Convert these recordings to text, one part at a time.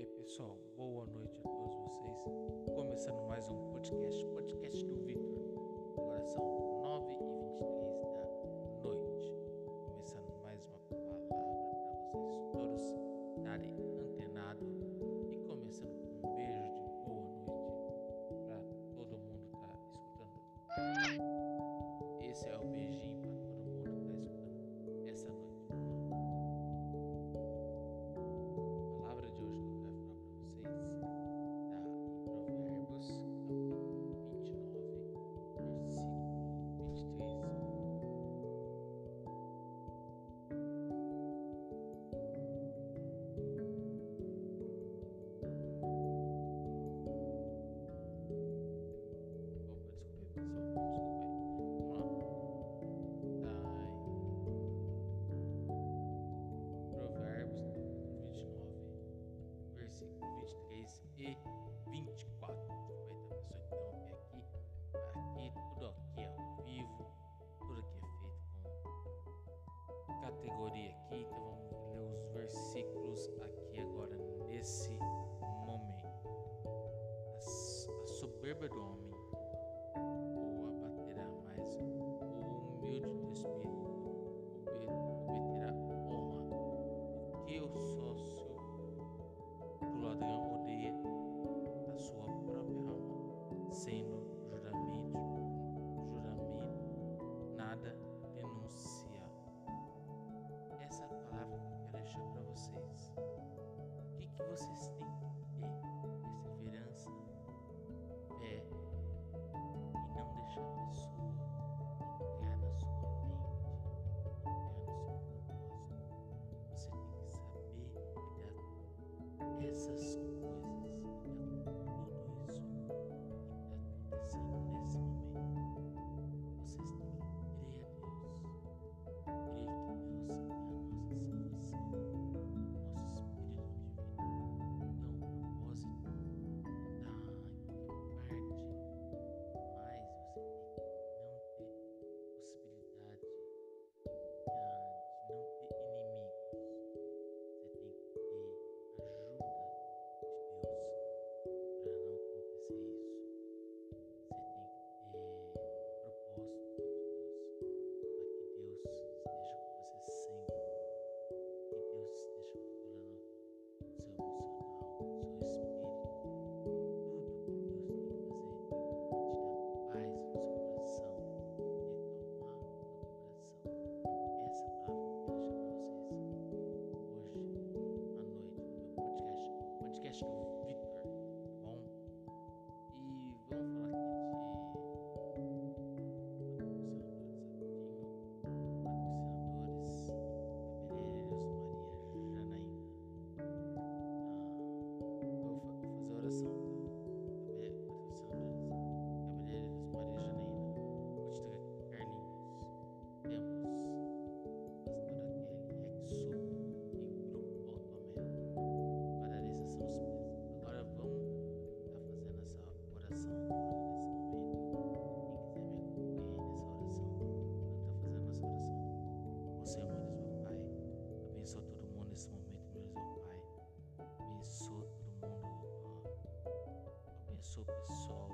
E aí, pessoal, boa noite a todos vocês. Começando mais um podcast, podcast do Victor. Agora soberba do homem, ou abaterá mais o humilde do espírito, obterá honra. O que o sócio do ladrão odeia a sua própria alma, sendo juramento, juramento nada denuncia Essa palavra que eu quero deixar para vocês. O que, que vocês têm? Jesus. podcast. pessoal.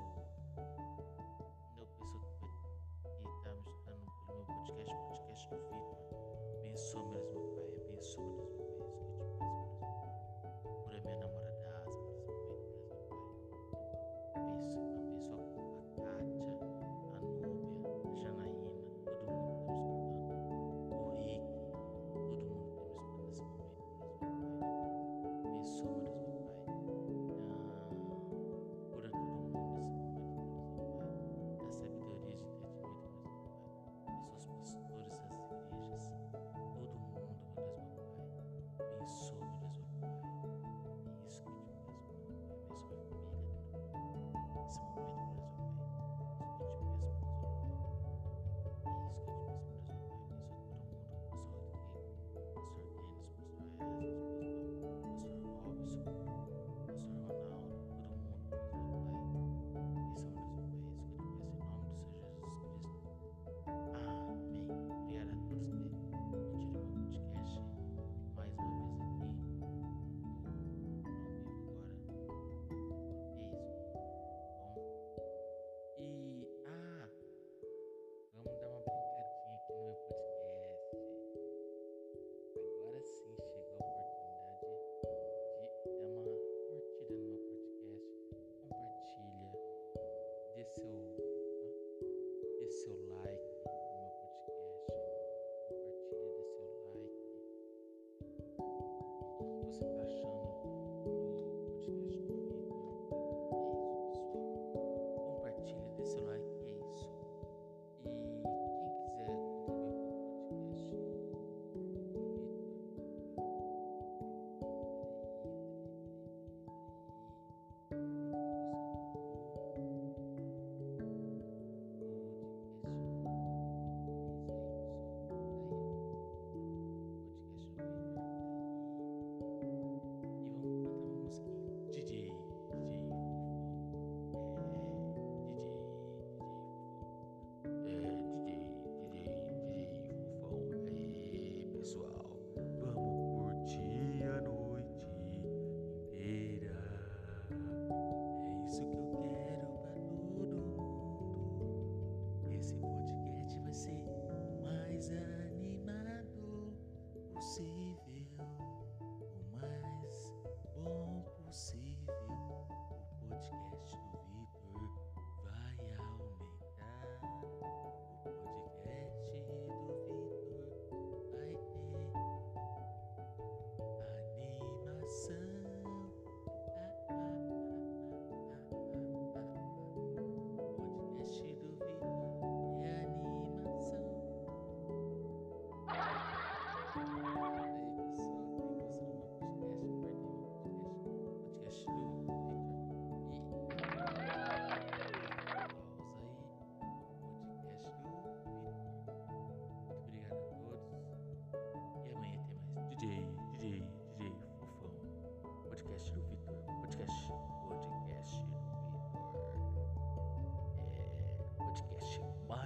Meu pessoal que está me escutando primeiro meu podcast, podcast do Vitor. Abençoe mesmo.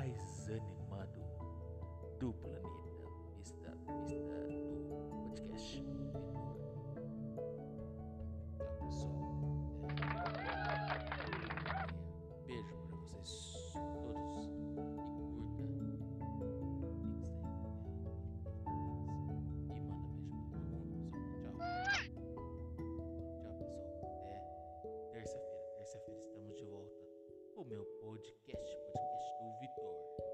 sejenis madu duplenin. o meu podcast, podcast do Vitor.